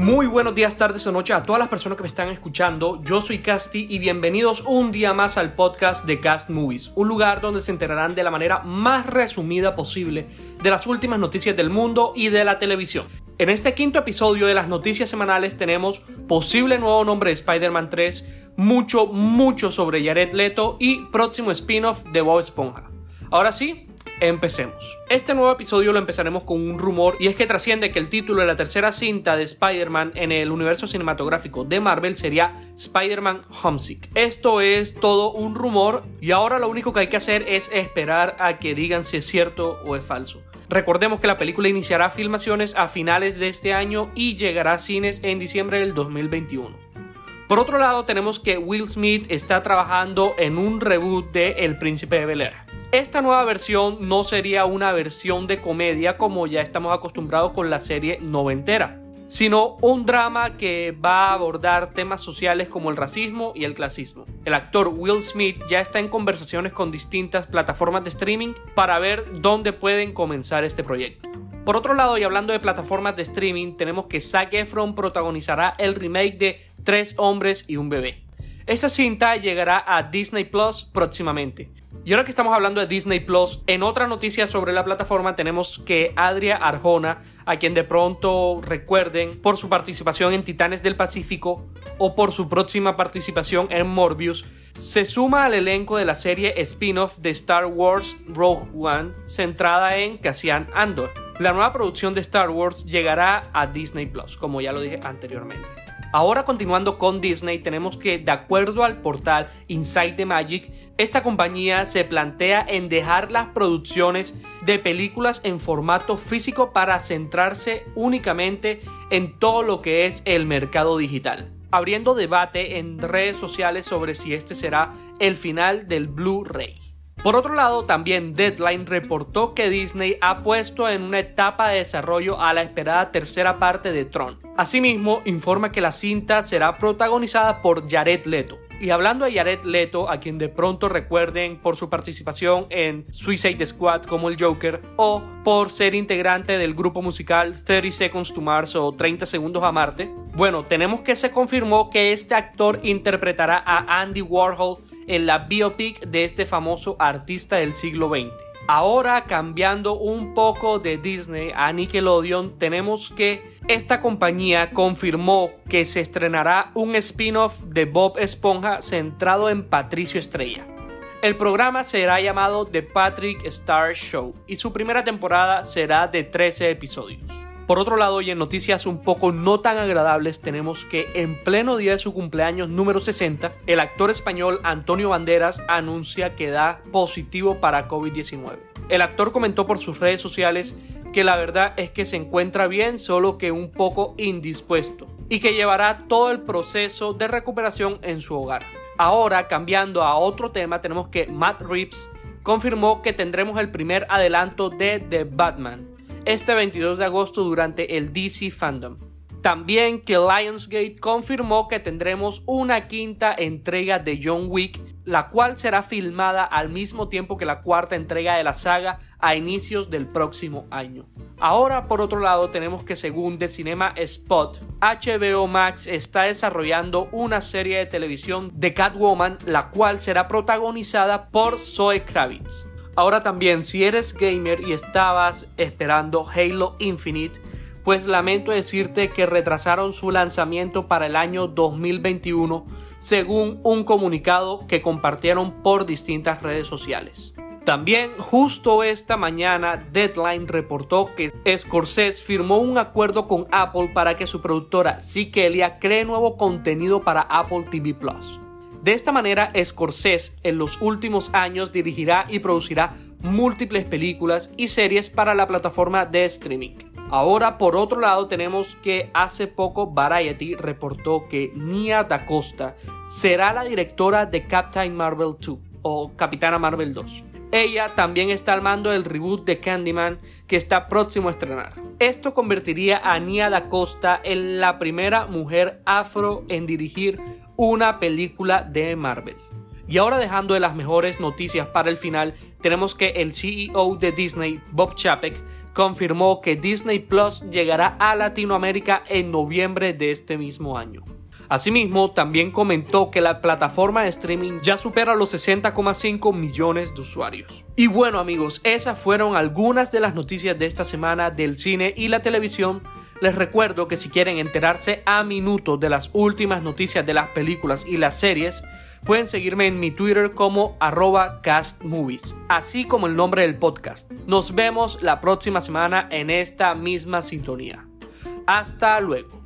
Muy buenos días, tardes o noches a todas las personas que me están escuchando. Yo soy Casti y bienvenidos un día más al podcast de Cast Movies, un lugar donde se enterarán de la manera más resumida posible de las últimas noticias del mundo y de la televisión. En este quinto episodio de las noticias semanales tenemos posible nuevo nombre de Spider-Man 3, mucho, mucho sobre Jared Leto y próximo spin-off de Bob Esponja. Ahora sí, Empecemos. Este nuevo episodio lo empezaremos con un rumor y es que trasciende que el título de la tercera cinta de Spider-Man en el universo cinematográfico de Marvel sería Spider-Man Homesick. Esto es todo un rumor y ahora lo único que hay que hacer es esperar a que digan si es cierto o es falso. Recordemos que la película iniciará filmaciones a finales de este año y llegará a cines en diciembre del 2021. Por otro lado, tenemos que Will Smith está trabajando en un reboot de El Príncipe de Bel Air. Esta nueva versión no sería una versión de comedia como ya estamos acostumbrados con la serie noventera, sino un drama que va a abordar temas sociales como el racismo y el clasismo. El actor Will Smith ya está en conversaciones con distintas plataformas de streaming para ver dónde pueden comenzar este proyecto. Por otro lado, y hablando de plataformas de streaming, tenemos que Zac Efron protagonizará el remake de Tres hombres y un bebé. Esta cinta llegará a Disney Plus próximamente. Y ahora que estamos hablando de Disney Plus, en otra noticia sobre la plataforma tenemos que Adria Arjona, a quien de pronto recuerden por su participación en Titanes del Pacífico o por su próxima participación en Morbius, se suma al elenco de la serie spin-off de Star Wars Rogue One, centrada en Cassian Andor. La nueva producción de Star Wars llegará a Disney Plus, como ya lo dije anteriormente. Ahora continuando con Disney, tenemos que de acuerdo al portal Inside the Magic, esta compañía se plantea en dejar las producciones de películas en formato físico para centrarse únicamente en todo lo que es el mercado digital, abriendo debate en redes sociales sobre si este será el final del Blu-ray. Por otro lado, también Deadline reportó que Disney ha puesto en una etapa de desarrollo a la esperada tercera parte de Tron. Asimismo, informa que la cinta será protagonizada por Jared Leto. Y hablando de Jared Leto, a quien de pronto recuerden por su participación en Suicide Squad como el Joker o por ser integrante del grupo musical 30 Seconds to Mars o 30 Segundos a Marte, bueno, tenemos que se confirmó que este actor interpretará a Andy Warhol en la biopic de este famoso artista del siglo XX. Ahora cambiando un poco de Disney a Nickelodeon, tenemos que esta compañía confirmó que se estrenará un spin-off de Bob Esponja centrado en Patricio Estrella. El programa será llamado The Patrick Star Show y su primera temporada será de 13 episodios. Por otro lado, y en noticias un poco no tan agradables, tenemos que en pleno día de su cumpleaños número 60, el actor español Antonio Banderas anuncia que da positivo para COVID-19. El actor comentó por sus redes sociales que la verdad es que se encuentra bien, solo que un poco indispuesto, y que llevará todo el proceso de recuperación en su hogar. Ahora, cambiando a otro tema, tenemos que Matt Reeves confirmó que tendremos el primer adelanto de The Batman, este 22 de agosto durante el DC Fandom. También que Lionsgate confirmó que tendremos una quinta entrega de John Wick, la cual será filmada al mismo tiempo que la cuarta entrega de la saga a inicios del próximo año. Ahora, por otro lado, tenemos que según The Cinema Spot, HBO Max está desarrollando una serie de televisión de Catwoman, la cual será protagonizada por Zoe Kravitz. Ahora también, si eres gamer y estabas esperando Halo Infinite, pues lamento decirte que retrasaron su lanzamiento para el año 2021 según un comunicado que compartieron por distintas redes sociales. También justo esta mañana Deadline reportó que Scorsese firmó un acuerdo con Apple para que su productora Sikelia cree nuevo contenido para Apple TV Plus. De esta manera, Scorsese en los últimos años dirigirá y producirá múltiples películas y series para la plataforma de streaming. Ahora, por otro lado, tenemos que hace poco Variety reportó que Nia Da Costa será la directora de Captain Marvel 2 o Capitana Marvel 2. Ella también está al mando del reboot de Candyman que está próximo a estrenar. Esto convertiría a Nia Da Costa en la primera mujer afro en dirigir una película de Marvel. Y ahora dejando de las mejores noticias para el final, tenemos que el CEO de Disney, Bob Chapek, confirmó que Disney Plus llegará a Latinoamérica en noviembre de este mismo año. Asimismo, también comentó que la plataforma de streaming ya supera los 60,5 millones de usuarios. Y bueno amigos, esas fueron algunas de las noticias de esta semana del cine y la televisión. Les recuerdo que si quieren enterarse a minuto de las últimas noticias de las películas y las series, pueden seguirme en mi Twitter como arroba castmovies, así como el nombre del podcast. Nos vemos la próxima semana en esta misma sintonía. Hasta luego.